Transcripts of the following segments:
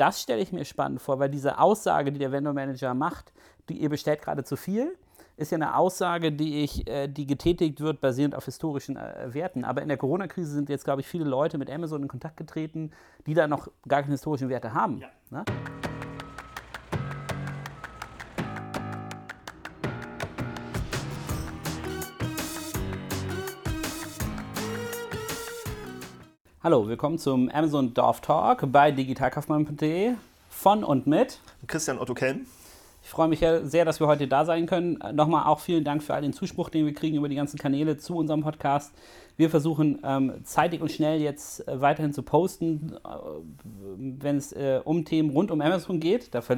das stelle ich mir spannend vor, weil diese Aussage, die der Vendor Manager macht, die, ihr bestellt gerade zu viel, ist ja eine Aussage, die, ich, äh, die getätigt wird, basierend auf historischen äh, Werten. Aber in der Corona-Krise sind jetzt, glaube ich, viele Leute mit Amazon in Kontakt getreten, die da noch gar keine historischen Werte haben. Ja. Ne? Hallo, willkommen zum Amazon Dorf Talk bei digitalkaufmann.de von und mit Christian Otto Kelm. Ich freue mich sehr, dass wir heute da sein können. Nochmal auch vielen Dank für all den Zuspruch, den wir kriegen über die ganzen Kanäle zu unserem Podcast. Wir versuchen ähm, zeitig und schnell jetzt äh, weiterhin zu posten, äh, wenn es äh, um Themen rund um Amazon geht. Da ver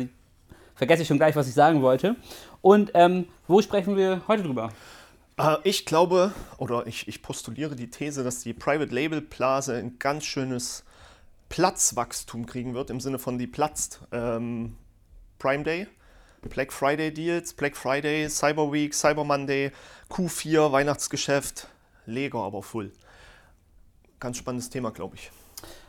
vergesse ich schon gleich, was ich sagen wollte. Und ähm, wo sprechen wir heute drüber? Äh, ich glaube oder ich, ich postuliere die These, dass die Private Label Blase ein ganz schönes Platzwachstum kriegen wird, im Sinne von die platzt. Ähm, Prime Day, Black Friday Deals, Black Friday, Cyber Week, Cyber Monday, Q4, Weihnachtsgeschäft, Lego aber full. Ganz spannendes Thema, glaube ich.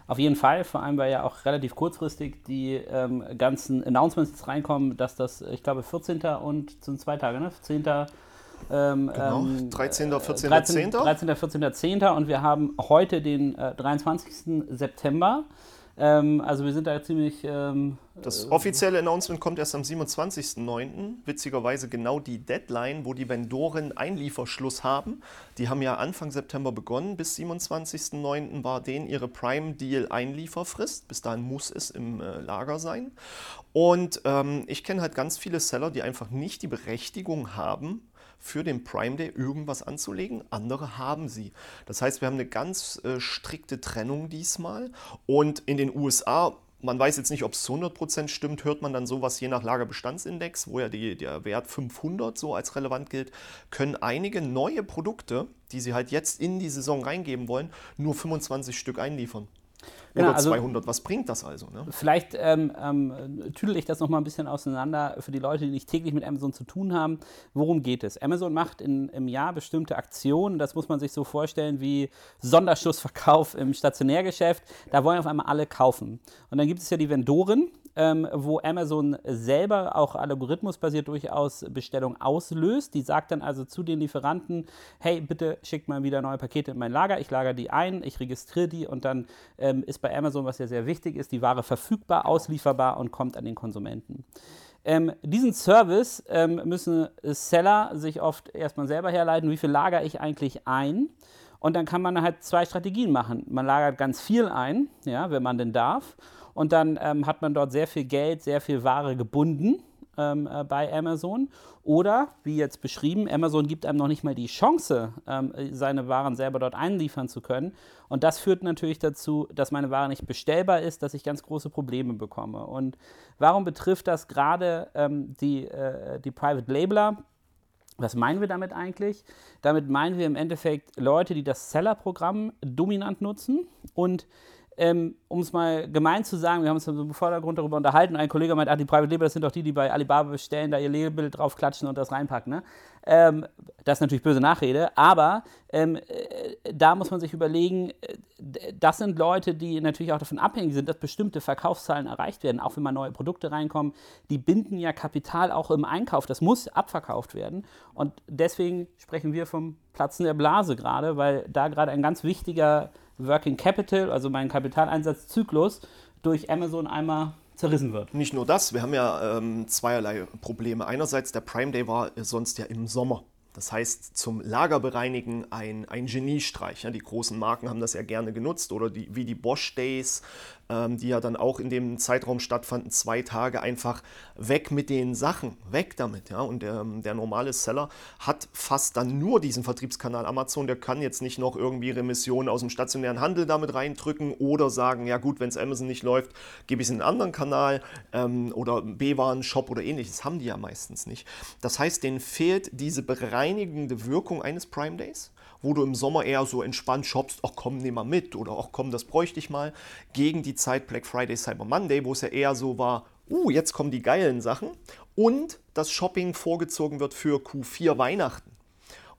Auf jeden Fall, vor allem weil ja auch relativ kurzfristig die ähm, ganzen Announcements reinkommen, dass das, ich glaube, 14. und sind zwei Tage, ne? 10. Ähm, genau, 13., 14., 13, 10. 13., 14., 10. und wir haben heute den äh, 23. September. Ähm, also wir sind da ziemlich... Ähm, das offizielle Announcement kommt erst am 27.09. Witzigerweise genau die Deadline, wo die Vendoren Einlieferschluss haben. Die haben ja Anfang September begonnen. Bis 27.09. war denen ihre Prime-Deal-Einlieferfrist. Bis dahin muss es im äh, Lager sein. Und ähm, ich kenne halt ganz viele Seller, die einfach nicht die Berechtigung haben, für den Prime Day irgendwas anzulegen. Andere haben sie. Das heißt, wir haben eine ganz äh, strikte Trennung diesmal. Und in den USA man weiß jetzt nicht, ob es zu 100% stimmt, hört man dann sowas je nach Lagerbestandsindex, wo ja die, der Wert 500 so als relevant gilt, können einige neue Produkte, die sie halt jetzt in die Saison reingeben wollen, nur 25 Stück einliefern. Genau, Oder 200, also, was bringt das also? Ne? Vielleicht ähm, ähm, tüdel ich das nochmal ein bisschen auseinander für die Leute, die nicht täglich mit Amazon zu tun haben. Worum geht es? Amazon macht in, im Jahr bestimmte Aktionen, das muss man sich so vorstellen wie Sonderschussverkauf im Stationärgeschäft. Da wollen auf einmal alle kaufen. Und dann gibt es ja die Vendoren, ähm, wo Amazon selber auch algorithmusbasiert durchaus Bestellungen auslöst. Die sagt dann also zu den Lieferanten, hey, bitte schickt mal wieder neue Pakete in mein Lager, ich lagere die ein, ich registriere die und dann ähm, ist bei Amazon, was ja sehr wichtig ist, die Ware verfügbar, auslieferbar und kommt an den Konsumenten. Ähm, diesen Service ähm, müssen Seller sich oft erstmal selber herleiten, wie viel lagere ich eigentlich ein. Und dann kann man halt zwei Strategien machen. Man lagert ganz viel ein, ja, wenn man denn darf. Und dann ähm, hat man dort sehr viel Geld, sehr viel Ware gebunden ähm, äh, bei Amazon. Oder, wie jetzt beschrieben, Amazon gibt einem noch nicht mal die Chance, ähm, seine Waren selber dort einliefern zu können. Und das führt natürlich dazu, dass meine Ware nicht bestellbar ist, dass ich ganz große Probleme bekomme. Und warum betrifft das gerade ähm, die, äh, die Private Labeler? Was meinen wir damit eigentlich? Damit meinen wir im Endeffekt Leute, die das Seller-Programm dominant nutzen und ähm, um es mal gemein zu sagen, wir haben uns im Vordergrund darüber unterhalten. Ein Kollege meint, ach, die Private Label, das sind doch die, die bei Alibaba bestellen, da ihr Label draufklatschen und das reinpacken. Ne? Ähm, das ist natürlich böse Nachrede, aber ähm, äh, da muss man sich überlegen, äh, das sind Leute, die natürlich auch davon abhängig sind, dass bestimmte Verkaufszahlen erreicht werden, auch wenn mal neue Produkte reinkommen. Die binden ja Kapital auch im Einkauf, das muss abverkauft werden. Und deswegen sprechen wir vom Platzen der Blase gerade, weil da gerade ein ganz wichtiger Working Capital, also mein Kapitaleinsatzzyklos, durch Amazon einmal zerrissen wird. Nicht nur das, wir haben ja ähm, zweierlei Probleme. Einerseits, der Prime Day war sonst ja im Sommer. Das heißt, zum Lagerbereinigen ein, ein Geniestreich. Ja, die großen Marken haben das ja gerne genutzt oder die, wie die Bosch Days, ähm, die ja dann auch in dem Zeitraum stattfanden, zwei Tage einfach weg mit den Sachen, weg damit. Ja? Und der, der normale Seller hat fast dann nur diesen Vertriebskanal Amazon, der kann jetzt nicht noch irgendwie Remissionen aus dem stationären Handel damit reindrücken oder sagen, ja gut, wenn es Amazon nicht läuft, gebe ich es in einen anderen Kanal ähm, oder B-Waren-Shop oder ähnliches. Haben die ja meistens nicht. Das heißt, denen fehlt diese bereinigende Wirkung eines Prime Days wo du im Sommer eher so entspannt shoppst, ach komm, nimm mal mit oder ach komm, das bräuchte ich mal, gegen die Zeit Black Friday, Cyber Monday, wo es ja eher so war, uh, jetzt kommen die geilen Sachen und das Shopping vorgezogen wird für Q4 Weihnachten.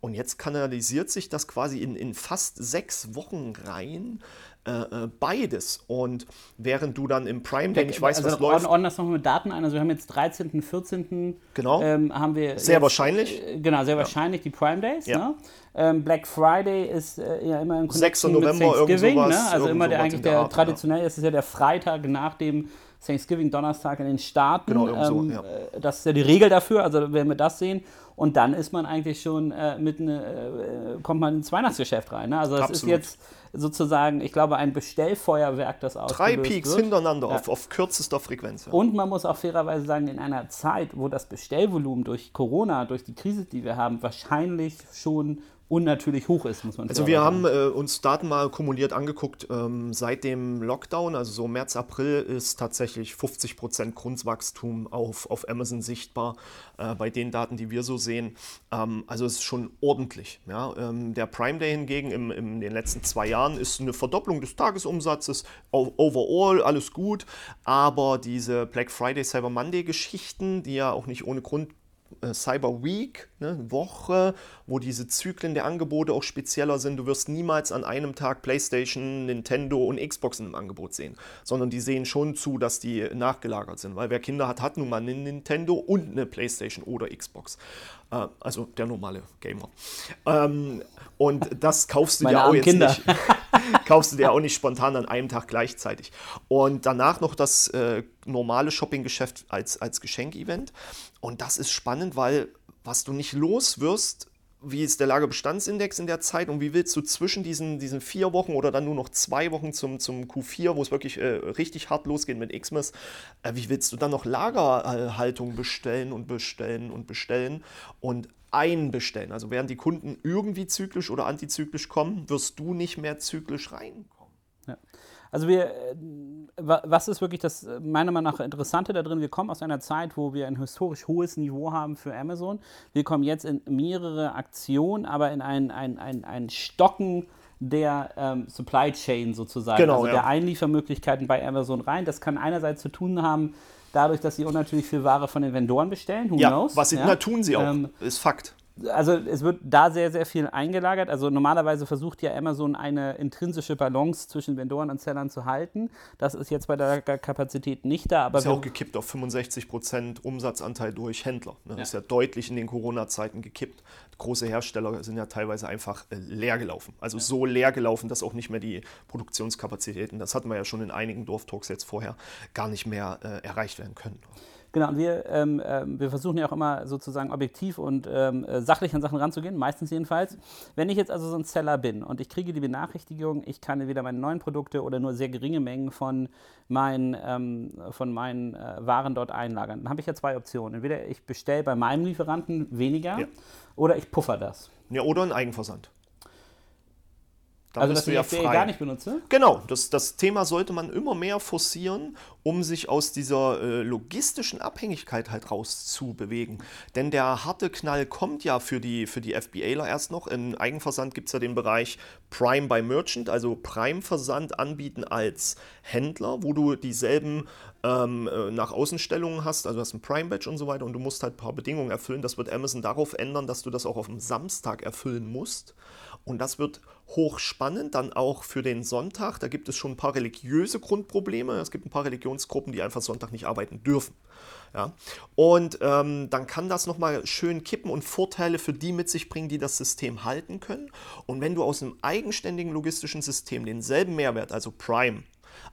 Und jetzt kanalisiert sich das quasi in, in fast sechs Wochen rein äh, äh beides. Und während du dann im Prime Day nicht weißt, also was läuft. Ordnen das nochmal mit Daten ein. Also wir haben jetzt 13., 14. Genau. Ähm, haben wir sehr jetzt, wahrscheinlich. Äh, genau, sehr wahrscheinlich ja. die Prime Days. Ja. Ne? Ähm, Black Friday ist äh, ja immer im 6. November, mit Thanksgiving. Sowas, ne? Also immer der eigentlich der, Art, traditionell ja. ist es ja der Freitag nach dem Thanksgiving Donnerstag in den Staaten. Genau, ähm, so, ja. Äh, das ist ja die Regel dafür, also wenn wir das sehen. Und dann ist man eigentlich schon äh, mitten, äh, kommt man ins Weihnachtsgeschäft rein. Ne? Also das Absolut. ist jetzt sozusagen, ich glaube, ein Bestellfeuerwerk, das ausgelöst Drei Peaks wird. hintereinander ja. auf, auf kürzester Frequenz. Ja. Und man muss auch fairerweise sagen, in einer Zeit, wo das Bestellvolumen durch Corona, durch die Krise, die wir haben, wahrscheinlich schon unnatürlich hoch ist, muss man sagen. Also wir haben äh, uns Daten mal kumuliert angeguckt. Ähm, seit dem Lockdown, also so März, April, ist tatsächlich 50% Grundwachstum auf, auf Amazon sichtbar, äh, bei den Daten, die wir so sehen. Ähm, also es ist schon ordentlich. Ja? Ähm, der Prime Day hingegen im, in den letzten zwei Jahren ist eine Verdopplung des Tagesumsatzes. Overall alles gut, aber diese Black Friday, Cyber Monday Geschichten, die ja auch nicht ohne Grund Cyber Week, ne, Woche, wo diese Zyklen der Angebote auch spezieller sind. Du wirst niemals an einem Tag PlayStation, Nintendo und Xbox im Angebot sehen, sondern die sehen schon zu, dass die nachgelagert sind, weil wer Kinder hat, hat nun mal eine Nintendo und eine PlayStation oder Xbox. Äh, also der normale Gamer. Ähm, und das kaufst du dir auch jetzt Kinder. nicht. kaufst du dir auch nicht spontan an einem Tag gleichzeitig. Und danach noch das äh, normale Shoppinggeschäft als, als Geschenkevent. Und das ist spannend, weil was du nicht los wirst, wie ist der Lagerbestandsindex in der Zeit und wie willst du zwischen diesen, diesen vier Wochen oder dann nur noch zwei Wochen zum, zum Q4, wo es wirklich äh, richtig hart losgeht mit Xmas, äh, wie willst du dann noch Lagerhaltung bestellen und bestellen und bestellen und einbestellen? Also während die Kunden irgendwie zyklisch oder antizyklisch kommen, wirst du nicht mehr zyklisch reinkommen. Ja. Also wir, äh, was ist wirklich das äh, meiner Meinung nach Interessante da drin? Wir kommen aus einer Zeit, wo wir ein historisch hohes Niveau haben für Amazon. Wir kommen jetzt in mehrere Aktionen, aber in ein, ein, ein, ein Stocken der ähm, Supply Chain sozusagen, genau, also ja. der Einliefermöglichkeiten bei Amazon rein. Das kann einerseits zu tun haben, dadurch, dass sie unnatürlich viel Ware von den Vendoren bestellen. Who ja, knows? Was sie, ja? na, tun sie auch, ähm, ist Fakt also es wird da sehr, sehr viel eingelagert. Also normalerweise versucht ja Amazon eine intrinsische Balance zwischen Vendoren und Sellern zu halten. Das ist jetzt bei der Kapazität nicht da. Aber ist ja auch gekippt auf 65 Prozent Umsatzanteil durch Händler. Ne? Das ja. ist ja deutlich in den Corona-Zeiten gekippt. Große Hersteller sind ja teilweise einfach äh, leer gelaufen. Also ja. so leer gelaufen, dass auch nicht mehr die Produktionskapazitäten, das hatten wir ja schon in einigen Dorftalks jetzt vorher, gar nicht mehr äh, erreicht werden können. Genau, und wir, ähm, äh, wir versuchen ja auch immer sozusagen objektiv und ähm, äh, sachlich an Sachen ranzugehen, meistens jedenfalls. Wenn ich jetzt also so ein Seller bin und ich kriege die Benachrichtigung, ich kann entweder meine neuen Produkte oder nur sehr geringe Mengen von meinen, ähm, von meinen äh, Waren dort einlagern, dann habe ich ja zwei Optionen. Entweder ich bestelle bei meinem Lieferanten weniger ja. oder ich puffer das. Ja, oder ein Eigenversand. Dann also, dass du ja frei. gar nicht benutze? Genau, das, das Thema sollte man immer mehr forcieren, um sich aus dieser äh, logistischen Abhängigkeit halt rauszubewegen. Denn der harte Knall kommt ja für die, für die FBAler erst noch. Im Eigenversand gibt es ja den Bereich Prime by Merchant, also Prime-Versand anbieten als Händler, wo du dieselben ähm, äh, nach Außenstellungen hast, also hast ein Prime-Badge und so weiter und du musst halt ein paar Bedingungen erfüllen. Das wird Amazon darauf ändern, dass du das auch auf dem Samstag erfüllen musst. Und das wird hochspannend, dann auch für den Sonntag. Da gibt es schon ein paar religiöse Grundprobleme. Es gibt ein paar Religionsgruppen, die einfach Sonntag nicht arbeiten dürfen. Ja? Und ähm, dann kann das nochmal schön kippen und Vorteile für die mit sich bringen, die das System halten können. Und wenn du aus einem eigenständigen logistischen System denselben Mehrwert, also Prime,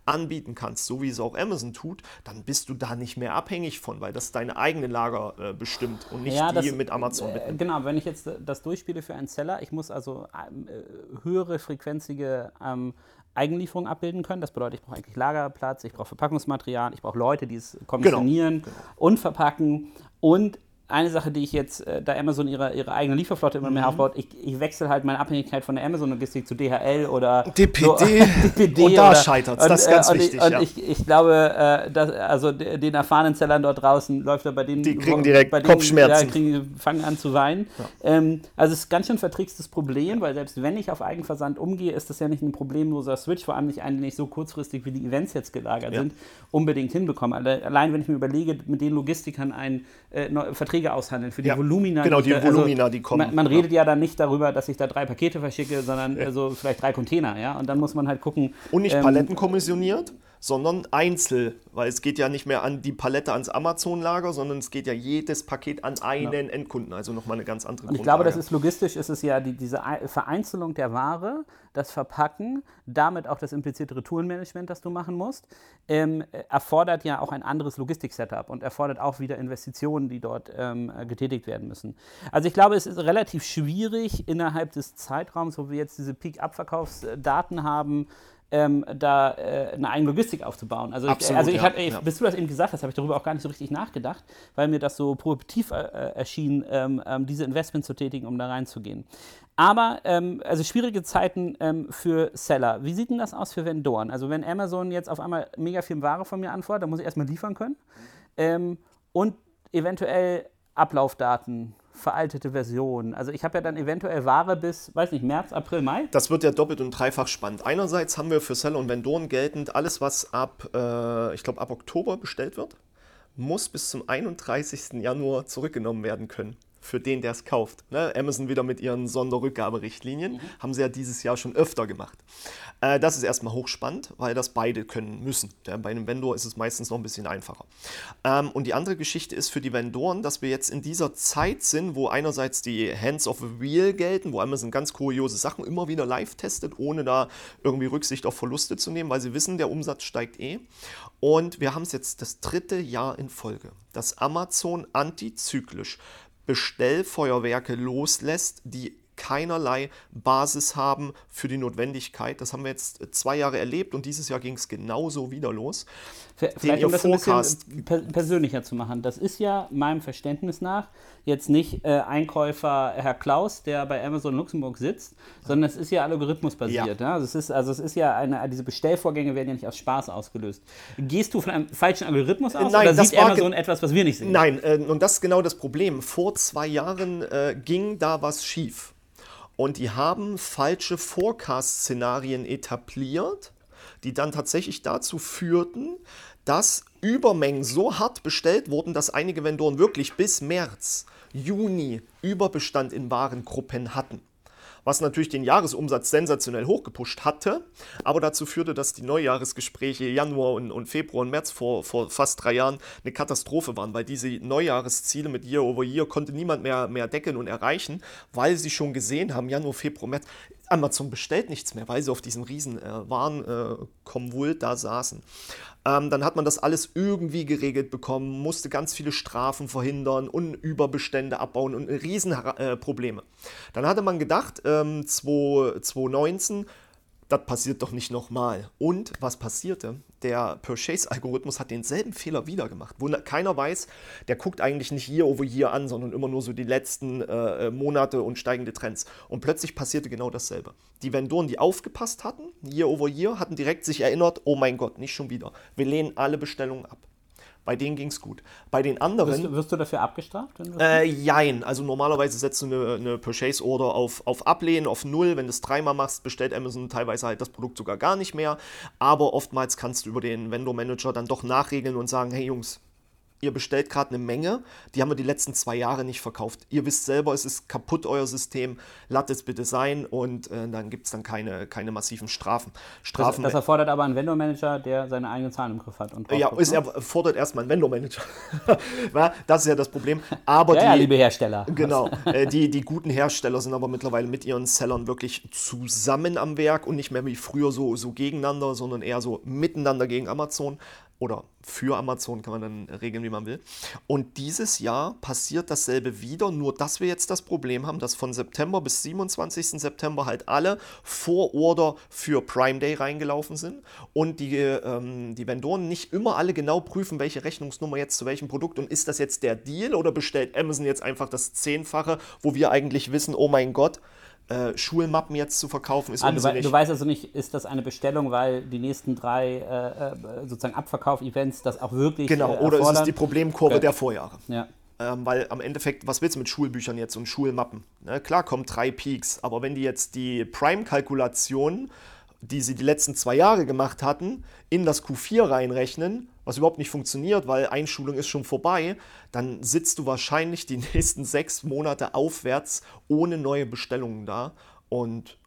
anbieten kannst, so wie es auch Amazon tut, dann bist du da nicht mehr abhängig von, weil das deine eigene Lager äh, bestimmt und nicht ja, die das, mit Amazon. Äh, genau, wenn ich jetzt das durchspiele für einen Seller, ich muss also äh, höhere frequenzige ähm, Eigenlieferung abbilden können. Das bedeutet, ich brauche eigentlich Lagerplatz, ich brauche Verpackungsmaterial, ich brauche Leute, die es kommissionieren genau, genau. und verpacken und eine Sache, die ich jetzt, äh, da Amazon ihre, ihre eigene Lieferflotte immer mehr mhm. aufbaut, ich, ich wechsle halt meine Abhängigkeit von der Amazon-Logistik zu DHL oder DPD. So, DPD und da scheitert es, das ist ganz und wichtig. Ich, und ja. ich, ich glaube, äh, dass, also den erfahrenen Sellern dort draußen läuft er bei denen. Die kriegen direkt denen, Kopfschmerzen. Ja, kriegen, fangen an zu weinen. Ja. Ähm, also es ist ganz schön vertrickstes Problem, weil selbst wenn ich auf Eigenversand umgehe, ist das ja nicht ein problemloser Switch, vor allem nicht einen, den ich so kurzfristig wie die Events jetzt gelagert sind, unbedingt hinbekomme. Allein wenn ich mir überlege, mit den Logistikern ein äh, Verträge Verträge aushandeln für die Ja, Volumina. genau, die da- also Volumina, die kommen. Man, man redet ja dann nicht darüber, dass ich da drei Pakete verschicke, sondern also vielleicht drei Container, ja. Und dann muss man halt gucken. Und nicht ähm, Paletten kommissioniert, sondern einzel, weil es geht ja nicht mehr an die Palette ans Amazon-Lager, sondern es geht ja jedes Paket an einen Endkunden, also nochmal eine ganz andere Und ich glaube, das Grundlage. ist logistisch, ist es ja die, diese Ei- Vereinzelung der Ware, das Verpacken, damit auch das implizierte Retourenmanagement, das du machen musst, ähm, äh, erfordert ja auch ein anderes Logistik-Setup und erfordert auch wieder Investitionen, die dort ähm, äh, getätigt werden müssen. Also ich glaube, es ist relativ schwierig innerhalb des Zeitraums, wo wir jetzt diese Peak-Abverkaufsdaten haben, ähm, da äh, eine eigene Logistik aufzubauen. Also, ich, Absolut, also ich hab, ey, ja. bis du das eben gesagt hast, habe ich darüber auch gar nicht so richtig nachgedacht, weil mir das so prohibitiv äh, äh, erschien, ähm, ähm, diese Investment zu tätigen, um da reinzugehen. Aber, ähm, also schwierige Zeiten ähm, für Seller. Wie sieht denn das aus für Vendoren? Also wenn Amazon jetzt auf einmal mega viel Ware von mir anfordert, dann muss ich erstmal liefern können. Ähm, und eventuell Ablaufdaten, veraltete Versionen. Also ich habe ja dann eventuell Ware bis, weiß nicht, März, April, Mai. Das wird ja doppelt und dreifach spannend. Einerseits haben wir für Seller und Vendoren geltend, alles was ab, äh, ich glaube, ab Oktober bestellt wird, muss bis zum 31. Januar zurückgenommen werden können. Für den, der es kauft. Ne? Amazon wieder mit ihren Sonderrückgaberichtlinien. Haben sie ja dieses Jahr schon öfter gemacht. Äh, das ist erstmal hochspannend, weil das beide können müssen. Ja, bei einem Vendor ist es meistens noch ein bisschen einfacher. Ähm, und die andere Geschichte ist für die Vendoren, dass wir jetzt in dieser Zeit sind, wo einerseits die Hands of the Wheel gelten, wo Amazon ganz kuriose Sachen immer wieder live testet, ohne da irgendwie Rücksicht auf Verluste zu nehmen, weil sie wissen, der Umsatz steigt eh. Und wir haben es jetzt das dritte Jahr in Folge, dass Amazon antizyklisch Bestellfeuerwerke loslässt, die keinerlei Basis haben für die Notwendigkeit. Das haben wir jetzt zwei Jahre erlebt und dieses Jahr ging es genauso wieder los. Vielleicht ihr um das ein Forecast- bisschen per persönlicher zu machen. Das ist ja meinem Verständnis nach jetzt nicht äh, Einkäufer Herr Klaus, der bei Amazon Luxemburg sitzt, sondern es ist ja algorithmusbasiert. Ja. Also, es ist, also es ist ja eine, diese Bestellvorgänge werden ja nicht aus Spaß ausgelöst. Gehst du von einem falschen Algorithmus aus Nein, oder das sieht Amazon etwas, was wir nicht sehen? Nein, äh, und das ist genau das Problem. Vor zwei Jahren äh, ging da was schief. Und die haben falsche Forecast-Szenarien etabliert, die dann tatsächlich dazu führten, dass Übermengen so hart bestellt wurden, dass einige Vendoren wirklich bis März, Juni Überbestand in Warengruppen hatten. Was natürlich den Jahresumsatz sensationell hochgepusht hatte, aber dazu führte, dass die Neujahresgespräche Januar und, und Februar und März vor, vor fast drei Jahren eine Katastrophe waren, weil diese Neujahresziele mit Year over Year konnte niemand mehr, mehr decken und erreichen, weil sie schon gesehen haben, Januar, Februar, März, Amazon bestellt nichts mehr, weil sie auf diesem riesen äh, Warenkonvult äh, da saßen. Ähm, dann hat man das alles irgendwie geregelt bekommen, musste ganz viele Strafen verhindern und Überbestände abbauen und riesen äh. Dann hatte man gedacht, ähm, 2 2019, das passiert doch nicht nochmal. Und was passierte? Der Purchase-Algorithmus hat denselben Fehler wieder gemacht. Wo keiner weiß, der guckt eigentlich nicht Year over Year an, sondern immer nur so die letzten äh, Monate und steigende Trends. Und plötzlich passierte genau dasselbe. Die Vendoren, die aufgepasst hatten, Year over Year, hatten direkt sich erinnert, oh mein Gott, nicht schon wieder. Wir lehnen alle Bestellungen ab. Bei denen ging es gut. Bei den anderen. Wirst, du, wirst du dafür abgestraft? Wenn du das Äh, jein. Also normalerweise setzt du eine, eine Purchase Order auf, auf Ablehnen, auf Null. Wenn du es dreimal machst, bestellt Amazon teilweise halt das Produkt sogar gar nicht mehr. Aber oftmals kannst du über den Vendor Manager dann doch nachregeln und sagen, hey Jungs, ihr bestellt gerade eine Menge, die haben wir die letzten zwei Jahre nicht verkauft. Ihr wisst selber, es ist kaputt, euer System, lasst es bitte sein und äh, dann gibt es dann keine, keine massiven Strafen. das, Strafen das erfordert aber einen Vendor-Manager, der seine eigenen Zahlen im Griff hat. Und ja, es ne? erfordert erstmal einen Vendor-Manager. Das ist ja das Problem. Aber ja, die, ja, liebe Hersteller. Genau. Äh, die, die guten Hersteller sind aber mittlerweile mit ihren Sellern wirklich zusammen am Werk und nicht mehr wie früher so, so gegeneinander, sondern eher so miteinander gegen Amazon. Oder für Amazon kann man dann regeln, wie man will. Und dieses Jahr passiert dasselbe wieder, nur dass wir jetzt das Problem haben, dass von September bis 27. September halt alle Vororder für Prime Day reingelaufen sind und die, ähm, die Vendoren nicht immer alle genau prüfen, welche Rechnungsnummer jetzt zu welchem Produkt und ist das jetzt der Deal oder bestellt Amazon jetzt einfach das Zehnfache, wo wir eigentlich wissen, oh mein Gott, äh, Schulmappen jetzt zu verkaufen ist Ah, du, du weißt also nicht, ist das eine Bestellung, weil die nächsten drei äh, äh, sozusagen Abverkauf-Events das auch wirklich genau, äh, oder ist es erfordern? die Problemkurve Okay. der Vorjahre? Ja. Ähm, weil am Endeffekt, was willst du mit Schulbüchern jetzt und Schulmappen? Ne, klar kommen drei Peaks, aber wenn die jetzt die Prime-Kalkulation, die sie die letzten zwei Jahre gemacht hatten, in das Q4 reinrechnen, was überhaupt nicht funktioniert, weil Einschulung ist schon vorbei, dann sitzt du wahrscheinlich die nächsten sechs Monate aufwärts ohne neue Bestellungen da. Und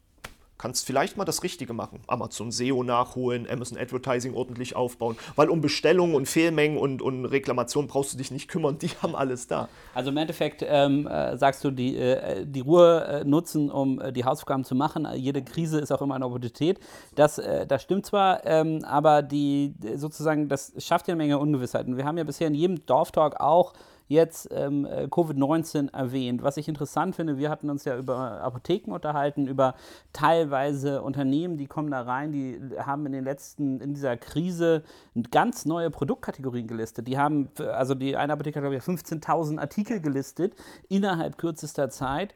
kannst vielleicht mal das Richtige machen. Amazon SEO nachholen, Amazon Advertising ordentlich aufbauen, weil um Bestellungen und Fehlmengen und, und Reklamationen brauchst du dich nicht kümmern, die haben alles da. Also im Endeffekt ähm, äh, sagst du, die, äh, die Ruhe äh, nutzen, um äh, die Hausaufgaben zu machen. Jede Krise ist auch immer eine Opportunität. Das, das stimmt zwar, ähm, aber die sozusagen, das schafft ja eine Menge Ungewissheiten. Wir haben ja bisher in jedem Dorftalk auch jetzt ähm, äh, Covid-19 erwähnt. Was ich interessant finde, wir hatten uns ja über Apotheken unterhalten, über teilweise Unternehmen, die kommen da rein, die haben in den letzten, in dieser Krise ganz neue Produktkategorien gelistet. Die haben, also die eine Apotheke hat, glaube ich, 15.000 Artikel gelistet innerhalb kürzester Zeit.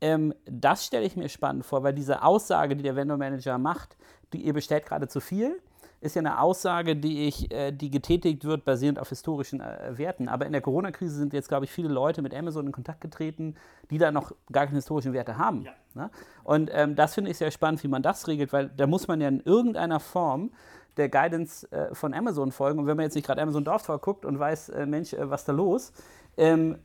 Ähm, das stelle ich mir spannend vor, weil diese Aussage, die der Vendor Manager macht, die, ihr bestellt gerade zu viel, ist ja eine Aussage, die, ich, äh, die getätigt wird, basierend auf historischen äh, Werten. Aber in der Corona-Krise sind jetzt, glaube ich, viele Leute mit Amazon in Kontakt getreten, die da noch gar keine historischen Werte haben. Ja. Ne? Und ähm, das finde ich sehr spannend, wie man das regelt, weil da muss man ja in irgendeiner Form der Guidance äh, von Amazon folgen. Und wenn man jetzt nicht gerade Amazon Dorftor guckt und weiß, äh, Mensch, äh, was da los, ähm,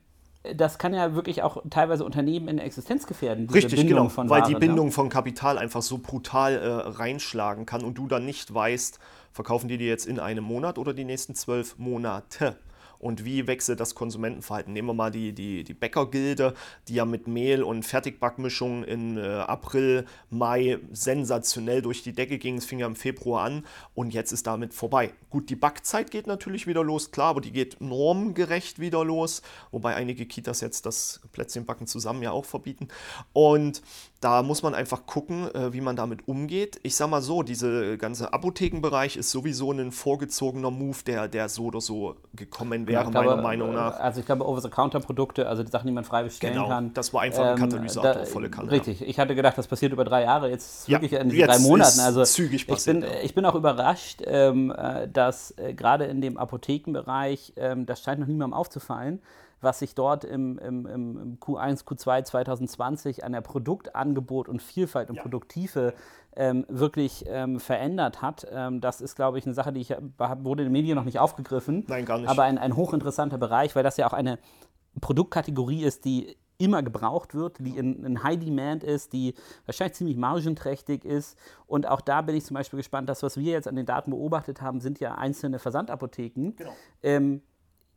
das kann ja wirklich auch teilweise Unternehmen in Existenz gefährden. Richtig, Bindung genau, weil Ware, die Bindung ja. von Kapital einfach so brutal äh, reinschlagen kann und du dann nicht weißt, verkaufen die dir jetzt in einem Monat oder die nächsten zwölf Monate und wie wechselt das Konsumentenverhalten. Nehmen wir mal die, die, die Bäckergilde, die ja mit Mehl und Fertigbackmischung in äh, April, Mai sensationell durch die Decke ging. Es fing ja im Februar an und jetzt ist damit vorbei. Gut, die Backzeit geht natürlich wieder los, klar, aber die geht normgerecht wieder los, wobei einige Kitas jetzt das Plätzchenbacken zusammen ja auch verbieten. Und da muss man einfach gucken, äh, wie man damit umgeht. Ich sag mal so, dieser ganze Apothekenbereich ist sowieso ein vorgezogener Move, der, der so oder so gekommen wäre, glaube, meiner Meinung nach. Also ich glaube, Over-the-Counter-Produkte, also die Sachen, die man frei bestellen genau, kann. Das war einfach ein ähm, Katalysator, da, volle Kanne. Richtig, ich hatte gedacht, das passiert über drei Jahre, jetzt ja, wirklich in drei Monaten. Also zügig passiert, ich, bin, ja. ich bin auch überrascht, ähm, äh, dass äh, gerade in dem Apothekenbereich, ähm, das scheint noch niemandem aufzufallen, was sich dort im, im, im Q1, Q2 2020 an der Produktangebot und Vielfalt und ja. Produkttiefe ähm, wirklich ähm, verändert hat. Ähm, das ist, glaube ich, eine Sache, die ich, wurde in den Medien noch nicht aufgegriffen. Nein, gar nicht. Aber ein, ein hochinteressanter Bereich, weil das ja auch eine Produktkategorie ist, die immer gebraucht wird, die in, in, High Demand ist, die wahrscheinlich ziemlich margenträchtig ist. Und auch da bin ich zum Beispiel gespannt, das, was wir jetzt an den Daten beobachtet haben, sind ja einzelne Versandapotheken. Genau. Ähm,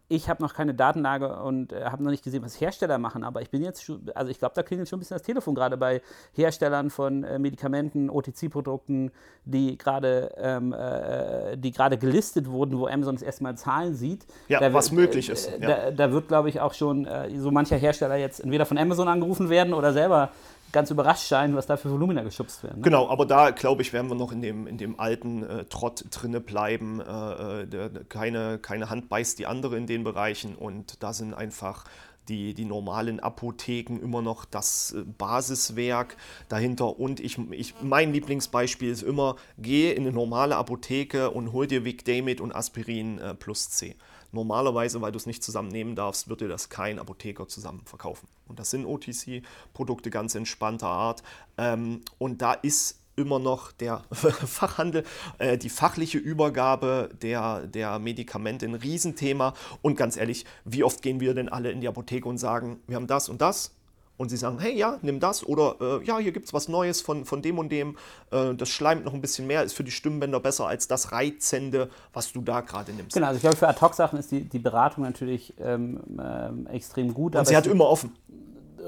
ich habe noch keine Datenlage und äh, habe noch nicht gesehen, was Hersteller machen, aber ich bin jetzt schon, also ich glaube, da klingelt schon ein bisschen das Telefon gerade bei Herstellern von äh, Medikamenten, OTC-Produkten, die gerade ähm, äh, die gerade gelistet wurden, wo Amazon das erstmal Zahlen sieht. Ja, da was wird, möglich ist. Äh, ja. Da, da, wird, glaube ich, auch schon äh, so mancher Hersteller jetzt entweder von Amazon angerufen werden oder selber ganz überrascht sein, was da für Volumina geschubst werden. Ne? Genau, aber da glaube ich, werden wir noch in dem, in dem alten äh, Trott drinne bleiben. Äh, äh der, keine, keine Hand beißt die andere in den Bereichen und da sind einfach die, die normalen Apotheken immer noch das äh, Basiswerk dahinter. Und ich, ich, mein Lieblingsbeispiel ist immer, geh in eine normale Apotheke und hol dir Vic Damit und Aspirin äh, plus C. Normalerweise, weil du es nicht zusammennehmen darfst, wird dir das kein Apotheker zusammen verkaufen. Und das sind OTC-Produkte ganz entspannter Art. Ähm, und da ist immer noch der Fachhandel, äh, die fachliche Übergabe der, der Medikamente ein Riesenthema. Und ganz ehrlich, wie oft gehen wir denn alle in die Apotheke und sagen, wir haben das und das, und sie sagen, hey, ja, nimm das oder äh, ja, hier gibt es was Neues von, von dem und dem, äh, das schleimt noch ein bisschen mehr, ist für die Stimmbänder besser als das Reizende, was du da gerade nimmst. Genau, also ich glaube, für Ad-Hoc-Sachen ist die, die Beratung natürlich ähm, ähm, extrem gut. Und sie hat immer offen.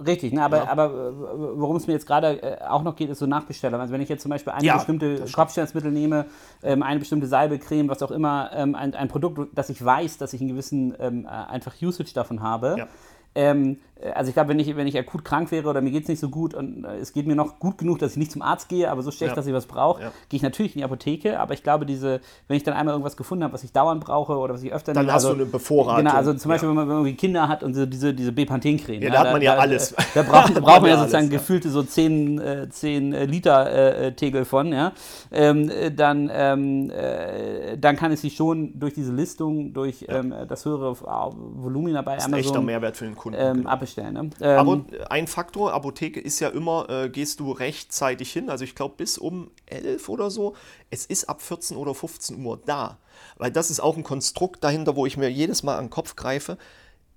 Richtig, ne, aber, ja. aber äh, worum es mir jetzt gerade äh, auch noch geht, ist so Nachbestellung. Also wenn ich jetzt zum Beispiel eine ja, bestimmte Kopfschmerzmittel nehme, ähm, eine bestimmte Salbe, Creme, was auch immer, ähm, ein, ein Produkt, das ich weiß, dass ich einen gewissen ähm, äh, einfach Usage davon habe, ja. Ähm, also ich glaube, wenn ich, wenn ich akut krank wäre oder mir geht es nicht so gut und äh, es geht mir noch gut genug, dass ich nicht zum Arzt gehe, aber so schlecht, ja. dass ich was brauche, ja. gehe ich natürlich in die Apotheke. Aber ich glaube, diese, wenn ich dann einmal irgendwas gefunden habe, was ich dauernd brauche oder was ich öfter Dann nehme, hast also, du eine Bevorratung. Genau, also zum Beispiel, ja. wenn man irgendwie Kinder hat und so diese, diese Bepanthen-Creme. Ja, da hat man ja da, alles. Da, da braucht, da braucht man ja sozusagen alles, gefühlte so 10, äh, 10 äh, Liter äh, Tegel von, ja. Ähm, äh, dann, ähm, äh, dann kann es sich schon durch diese Listung, durch ähm, das höhere Volumina bei das Amazon. Ist ein echter Mehrwert für den Kunden. Kunden. ähm, genau. abbestellen. Ne? Ähm, Aber ein Faktor, Apotheke ist ja immer, äh, gehst du rechtzeitig hin, also ich glaube bis um 11 oder so. Es ist ab 14 oder 15 Uhr da. Weil das ist auch ein Konstrukt dahinter, wo ich mir jedes Mal an den Kopf greife.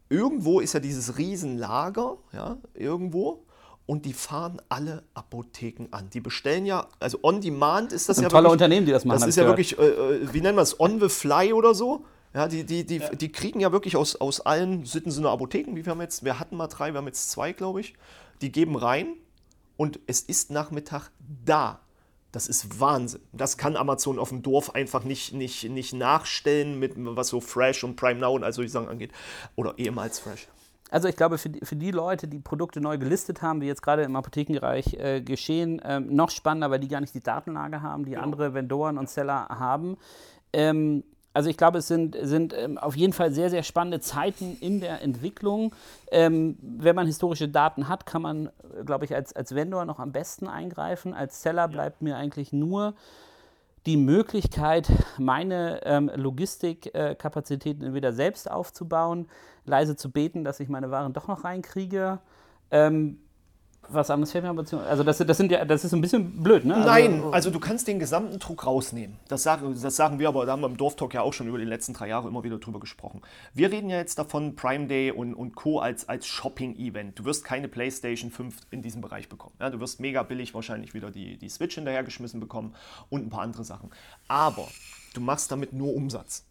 Irgendwo ist ja dieses Riesenlager, ja, irgendwo. Und die fahren alle Apotheken an. Die bestellen ja, also on demand ist das, sind ja tolle wirklich, Unternehmen, die das machen. das ist ja gehört. wirklich, äh, äh, wie nennen wir es, on the fly oder so. Ja, die, die, die, die kriegen ja wirklich aus, aus allen Sitten so eine Apotheken, wie wir haben jetzt, wir hatten mal drei, wir haben jetzt zwei, glaube ich. Die geben rein und es ist Nachmittag da. Das ist Wahnsinn. Das kann Amazon auf dem Dorf einfach nicht, nicht, nicht nachstellen, mit was so Fresh und Prime Now und all solche Sachen angeht. Oder ehemals Fresh. Also ich glaube, für die, für die Leute, die Produkte neu gelistet haben, wie jetzt gerade im Apothekenbereich äh, geschehen, ähm, noch spannender, weil die gar nicht die Datenlage haben, die andere Vendoren und Seller haben. Ähm, also ich glaube, es sind, sind ähm, auf jeden Fall sehr, sehr spannende Zeiten in der Entwicklung. Ähm, wenn man historische Daten hat, kann man, äh, glaube ich, als, als Vendor noch am besten eingreifen. Als Seller bleibt mir eigentlich nur die Möglichkeit, meine ähm, Logistikkapazitäten entweder selbst aufzubauen, leise zu beten, dass ich meine Waren doch noch reinkriege. Ähm, was anderes fällt mir aber. Also das, das, sind ja, das ist ein bisschen blöd, ne? Nein, Also, also du kannst den gesamten Druck rausnehmen. Das sagen, das sagen wir aber, da haben wir im Dorftalk ja auch schon über die letzten drei Jahre immer wieder drüber gesprochen. Wir reden ja jetzt davon, Prime Day und, und Co. als, als Shopping-Event. Du wirst keine PlayStation 5 in diesem Bereich bekommen. Ja, du wirst mega billig wahrscheinlich wieder die, die Switch hinterhergeschmissen bekommen und ein paar andere Sachen. Aber du machst damit nur Umsatz.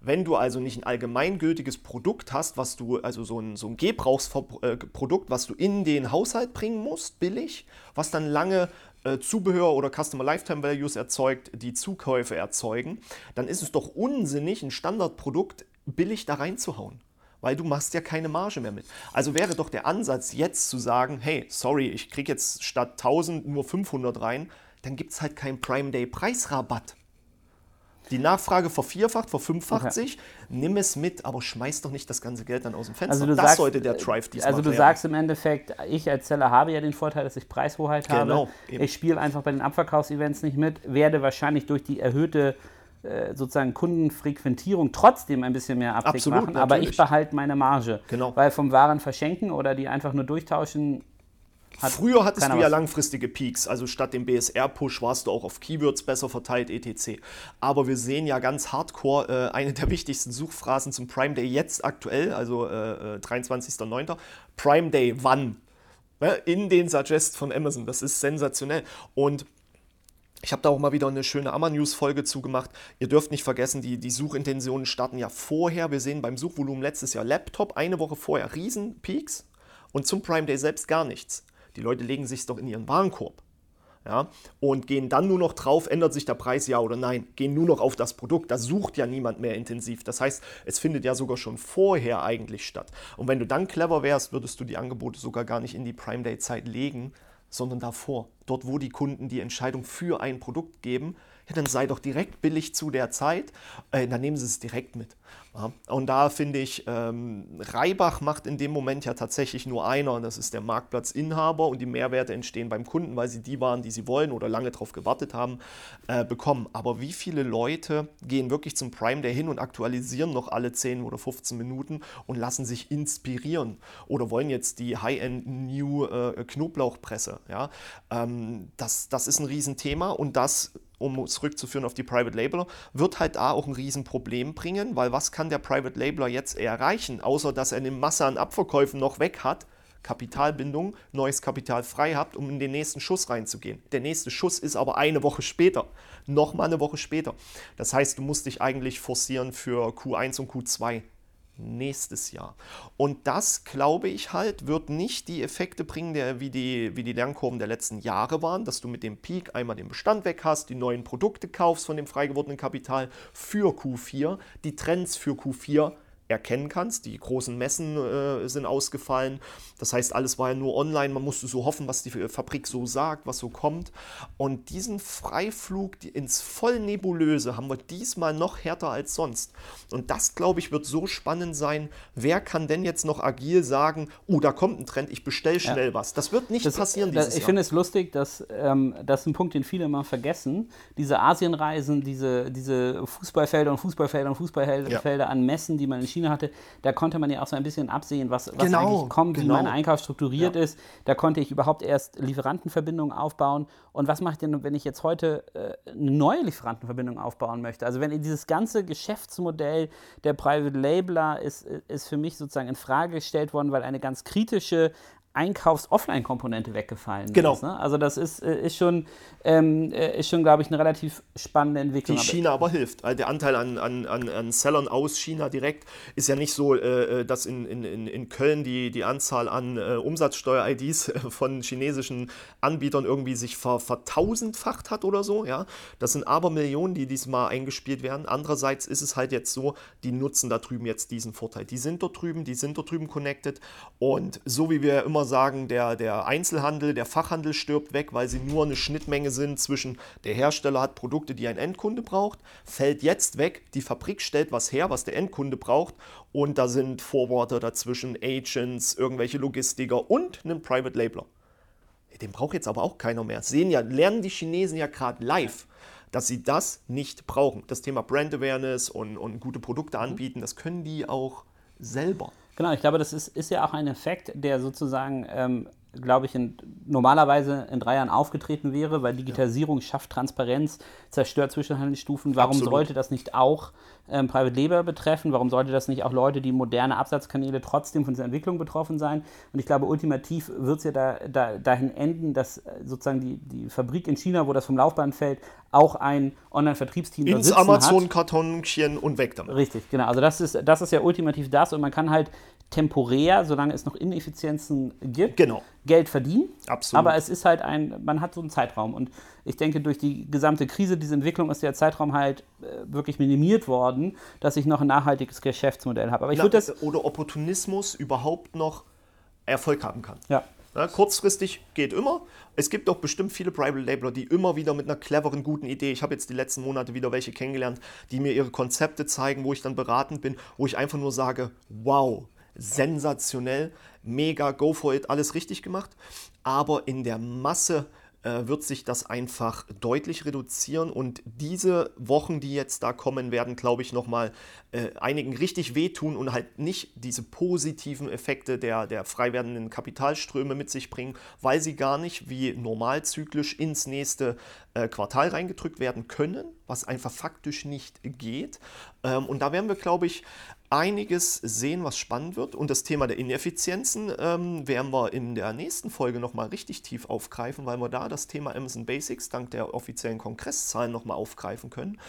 Wenn du also nicht ein allgemeingültiges Produkt hast, was du, also so ein, so ein Gebrauchsprodukt, was du in den Haushalt bringen musst, billig, was dann lange äh, Zubehör oder Customer Lifetime Values erzeugt, die Zukäufe erzeugen, dann ist es doch unsinnig, ein Standardprodukt billig da reinzuhauen. Weil du machst ja keine Marge mehr mit. Also wäre doch der Ansatz jetzt zu sagen, hey, sorry, ich kriege jetzt statt 1000 nur 500 rein, dann gibt es halt keinen Prime Day Preisrabatt. Die Nachfrage vervierfacht, verfünffacht sich, nimm es mit, aber schmeiß doch nicht das ganze Geld dann aus dem Fenster. also das sagst, sollte der Drive diesmal Also du werden. sagst im Endeffekt, ich als Seller habe ja den Vorteil, dass ich Preishoheit Genau, habe. eben. Ich spiele einfach bei den Abverkaufsevents nicht mit, werde wahrscheinlich durch die erhöhte äh, sozusagen Kundenfrequentierung trotzdem ein bisschen mehr Abdeck Absolut, machen, aber ich natürlich. behalte meine Marge. Genau. Weil vom Waren verschenken oder die einfach nur durchtauschen, hat Früher hattest du ja was. langfristige Peaks, also statt dem BSR-Push warst du auch auf Keywords besser verteilt, etc. Aber wir sehen ja ganz hardcore, äh, eine der wichtigsten Suchphrasen zum Prime Day jetzt aktuell, also äh, äh, 23.09. Prime Day, wann? Ne, In den Suggest von Amazon, das ist sensationell. Und ich habe da auch mal wieder eine schöne Amma-News-Folge zugemacht. Ihr dürft nicht vergessen, die, die Suchintentionen starten ja vorher. Wir sehen beim Suchvolumen letztes Jahr Laptop, eine Woche vorher Riesenpeaks und zum Prime Day selbst gar nichts. Die Leute legen sich doch in ihren Warenkorb. Ja, und gehen dann nur noch drauf, ändert sich der Preis ja oder nein, gehen nur noch auf das Produkt. Da sucht ja niemand mehr intensiv. Das heißt, es findet ja sogar schon vorher eigentlich statt. Und wenn du dann clever wärst, würdest du die Angebote sogar gar nicht in die Prime Day Zeit legen, sondern davor. Dort, wo die Kunden die Entscheidung für ein Produkt geben, ja, dann sei doch direkt billig zu der Zeit, äh, dann nehmen sie es direkt mit. Ja. Und da finde ich, ähm, Reibach macht in dem Moment ja tatsächlich nur einer, und das ist der Marktplatzinhaber und die Mehrwerte entstehen beim Kunden, weil sie die Waren, die sie wollen oder lange darauf gewartet haben, äh, bekommen. Aber wie viele Leute gehen wirklich zum Prime Day hin und aktualisieren noch alle 10 oder 15 Minuten und lassen sich inspirieren oder wollen jetzt die High-End New äh, Knoblauchpresse? Ja? Ähm, das, das ist ein Riesenthema und das um zurückzuführen auf die Private Labeler, wird halt da auch ein Riesenproblem bringen, weil was kann der Private Labeler jetzt erreichen, außer dass er eine Masse an Abverkäufen noch weg hat, Kapitalbindung, neues Kapital frei habt, um in den nächsten Schuss reinzugehen. Der nächste Schuss ist aber eine Woche später, nochmal eine Woche später. Das heißt, du musst dich eigentlich forcieren für Q1 und Q2 nächstes Jahr. Und das, glaube ich halt, wird nicht die Effekte bringen, der, wie, die, wie die Lernkurven der letzten Jahre waren, dass du mit dem Peak einmal den Bestand weg hast, die neuen Produkte kaufst von dem frei gewordenen Kapital für Q4, die Trends für Q4 erkennen kannst. Die großen Messen äh, sind ausgefallen. Das heißt, alles war ja nur online. Man musste so hoffen, was die Fabrik so sagt, was so kommt. Und diesen Freiflug ins Vollnebulöse haben wir diesmal noch härter als sonst. Und das, glaube ich, wird so spannend sein. Wer kann denn jetzt noch agil sagen, oh, da kommt ein Trend, ich bestelle schnell was. Das wird nicht Das, passieren das, dieses ich finde es lustig, dass ähm, das ist ein Punkt, den viele immer vergessen. Diese Asienreisen, diese, diese Fußballfelder und Fußballfelder und Fußballfelder Ja. an Messen, die man in China China hatte, da konnte man ja auch so ein bisschen absehen, was, was Genau, eigentlich kommt, wie genau. mein Einkauf strukturiert Ja. ist. Da konnte ich überhaupt erst Lieferantenverbindungen aufbauen. Und was mache ich denn, wenn ich jetzt heute äh, eine neue Lieferantenverbindung aufbauen möchte? Also wenn dieses ganze Geschäftsmodell der Private Labeler ist, ist für mich sozusagen in Frage gestellt worden, weil eine ganz kritische Einkaufs-Offline-Komponente weggefallen Genau. ist. Ne? Also das ist, äh, ist schon, ähm, äh, ist schon glaube ich, eine relativ spannende Entwicklung. die China aber hilft. Also der Anteil an, an, an, an Sellern aus China direkt ist ja nicht so, äh, äh, dass in, in, in in Köln die, die Anzahl an äh, Umsatzsteuer-IDs von chinesischen Anbietern irgendwie sich ver, vertausendfacht hat oder so. Ja? Das sind aber Millionen, die diesmal eingespielt werden. Andererseits ist es halt jetzt so, die nutzen da drüben jetzt diesen Vorteil. Die sind dort drüben, die sind dort drüben connected. Und so wie wir immer sagen, der, der Einzelhandel, der Fachhandel stirbt weg, weil sie nur eine Schnittmenge sind zwischen der Hersteller hat Produkte, die ein Endkunde braucht, fällt jetzt weg, die Fabrik stellt was her, was der Endkunde braucht und da sind Forwarder dazwischen, Agents, irgendwelche Logistiker und einen Private Labeler. Den braucht jetzt aber auch keiner mehr. Sehen ja, lernen die Chinesen ja gerade live, dass sie das nicht brauchen. Das Thema Brand Awareness und, und gute Produkte anbieten, das können die auch selber. Genau, ich glaube, das ist, ist ja auch ein Effekt, der sozusagen, ähm, glaube ich, in, normalerweise in drei Jahren aufgetreten wäre, weil Digitalisierung schafft Transparenz, zerstört Zwischenhandelsstufen. Warum Absolut. sollte das nicht auch ähm, Private Label betreffen? Warum sollte das nicht auch Leute, die moderne Absatzkanäle trotzdem von dieser Entwicklung betroffen sein? Und ich glaube, ultimativ wird es ja da, da, dahin enden, dass äh, sozusagen die, die Fabrik in China, wo das vom Laufband fällt, auch ein Online-Vertriebsteam Ins. Amazon-Kartonchen und weg damit. Richtig, genau. Also das ist, das ist ja ultimativ das und man kann halt temporär, solange es noch Ineffizienzen gibt, Genau. Geld verdienen. Absolut. Aber es ist halt ein, man hat so einen Zeitraum und ich denke, durch die gesamte Krise, diese Entwicklung ist der Zeitraum halt äh, wirklich minimiert worden, dass ich noch ein nachhaltiges Geschäftsmodell habe. Aber ich Na, würde das, oder Opportunismus überhaupt noch Erfolg haben kann. ja, Ja, kurzfristig geht immer. Es gibt auch bestimmt viele Private Labeler, die immer wieder mit einer cleveren, guten Idee, ich habe jetzt die letzten Monate wieder welche kennengelernt, die mir ihre Konzepte zeigen, wo ich dann beratend bin, wo ich einfach nur sage, wow, sensationell, mega, go for it, alles richtig gemacht. Aber in der Masse äh, wird sich das einfach deutlich reduzieren und diese Wochen, die jetzt da kommen, werden, glaube ich, nochmal äh, einigen richtig wehtun und halt nicht diese positiven Effekte der, der frei werdenden Kapitalströme mit sich bringen, weil sie gar nicht wie normalzyklisch ins nächste äh, Quartal reingedrückt werden können, was einfach faktisch nicht geht. Ähm, und da werden wir, glaube ich, einiges sehen, was spannend wird. Und das Thema der Ineffizienzen ähm, werden wir in der nächsten Folge nochmal richtig tief aufgreifen, weil wir da das Thema Amazon Basics dank der offiziellen Kongresszahlen nochmal aufgreifen können.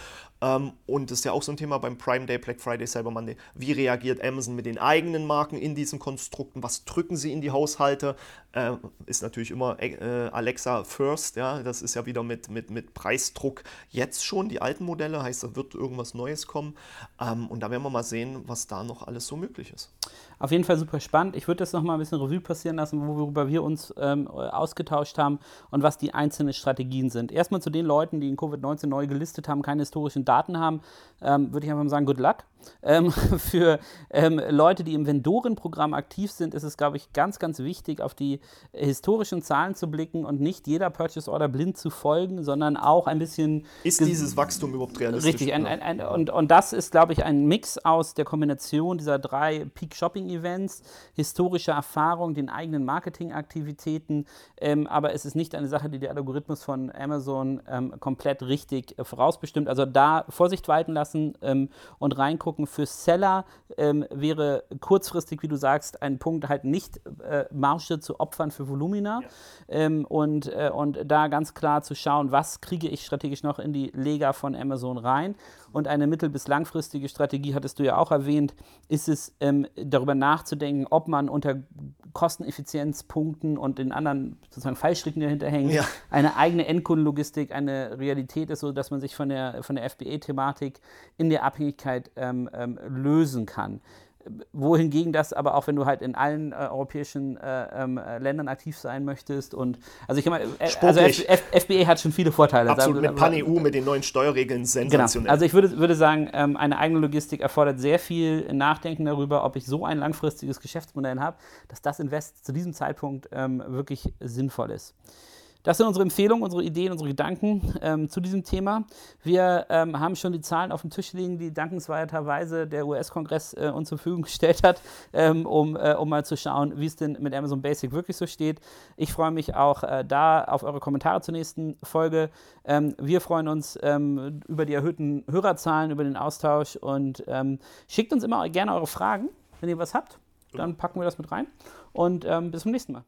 Ähm, und das ist ja auch so ein Thema beim Prime Day, Black Friday, Cyber Monday. Wie reagiert Amazon mit den eigenen Marken in diesen Konstrukten? Was drücken sie in die Haushalte? Äh, ist natürlich immer äh, Alexa First, ja. Das ist ja wieder mit, mit, mit Preisdruck jetzt schon. Die alten Modelle heißt, da wird irgendwas Neues kommen. Ähm, und da werden wir mal sehen, was da noch alles so möglich ist. Auf jeden Fall super spannend. Ich würde das nochmal ein bisschen Revue passieren lassen, worüber wir uns ähm, ausgetauscht haben und was die einzelnen Strategien sind. Erstmal zu den Leuten, die in Covid-19 neu gelistet haben, keine historischen Daten haben, ähm, würde ich einfach mal sagen, good luck. Ähm, für ähm, Leute, die im Vendorenprogramm aktiv sind, ist es, glaube ich, ganz, ganz wichtig, auf die historischen Zahlen zu blicken und nicht jeder Purchase Order blind zu folgen, sondern auch ein bisschen Ist dieses Wachstum überhaupt realistisch? Richtig, ein, ein, ein, und, und das ist, glaube ich, ein Mix aus der Kombination dieser drei Peak-Shopping-Events, historischer Erfahrung, den eigenen Marketingaktivitäten, ähm, aber es ist nicht eine Sache, die der Algorithmus von Amazon ähm, komplett richtig äh, vorausbestimmt. Also da Vorsicht walten lassen ähm, und reingucken. Für Seller ähm, wäre kurzfristig, wie du sagst, ein Punkt halt nicht äh, Marge zu opfern für Volumina ähm, und, äh, und da ganz klar zu schauen, was kriege ich strategisch noch in die Lega von Amazon rein. Und eine mittel- bis langfristige Strategie, hattest du ja auch erwähnt, ist es ähm, darüber nachzudenken, ob man unter Kosteneffizienzpunkten und den anderen sozusagen Fallstricken, die dahinter hängen, Ja. eine eigene Endkundenlogistik eine Realität ist, sodass man sich von der, von der FBA-Thematik in der Abhängigkeit ähm, ähm, lösen kann. Wohingegen das aber auch, wenn du halt in allen äh, europäischen äh, ähm, äh, Ländern aktiv sein möchtest und also ich kann mal, äh, also. F F FBA hat schon viele Vorteile. Absolut, Also, mit Pan-EU, mit den neuen Steuerregeln Genau. sensationell. Also ich würde, würde sagen, ähm, eine eigene Logistik erfordert sehr viel Nachdenken darüber, ob ich so ein langfristiges Geschäftsmodell habe, dass das Invest zu diesem Zeitpunkt ähm, wirklich sinnvoll ist. Das sind unsere Empfehlungen, unsere Ideen, unsere Gedanken ähm, zu diesem Thema. Wir ähm, haben schon die Zahlen auf dem Tisch liegen, die dankenswerterweise der US-Kongress äh, uns zur Verfügung gestellt hat, ähm, um, äh, um mal zu schauen, wie es denn mit Amazon Basic wirklich so steht. Ich freue mich auch äh, da auf eure Kommentare zur nächsten Folge. Ähm, wir freuen uns ähm, über die erhöhten Hörerzahlen, über den Austausch und ähm, schickt uns immer gerne eure Fragen, wenn ihr was habt. Dann packen wir das mit rein und bis zum nächsten Mal.